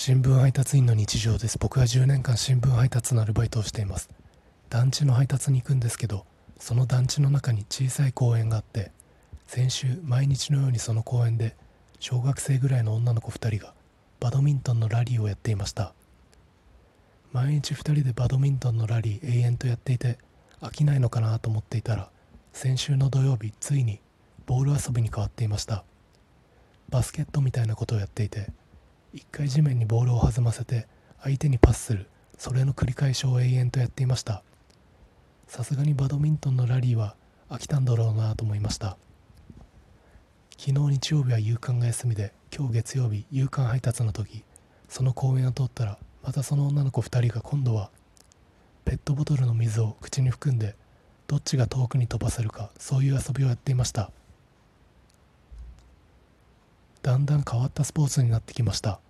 新聞配達員の日常です。僕は10年間新聞配達のアルバイトをしています。団地の配達に行くんですけどその団地の中に小さい公園があって先週毎日のようにその公園で小学生ぐらいの女の子2人がバドミントンのラリーをやっていました。毎日2人でバドミントンのラリー永遠とやっていて飽きないのかなと思っていたら先週の土曜日ついにボール遊びに変わっていました。バスケットみたいなことをやっていて一回地面にボールを弾ませて相手にパスする。それの繰り返しを永遠とやっていました。さすがにバドミントンのラリーは飽きたんだろうなと思いました。昨日日曜日は夕刊が休みで今日月曜日夕刊配達の時。その公園を通ったらまたその女の子2人が今度はペットボトルの水を口に含んでどっちが遠くに飛ばせるかそういう遊びをやっていました。だんだん変わったスポーツになってきました。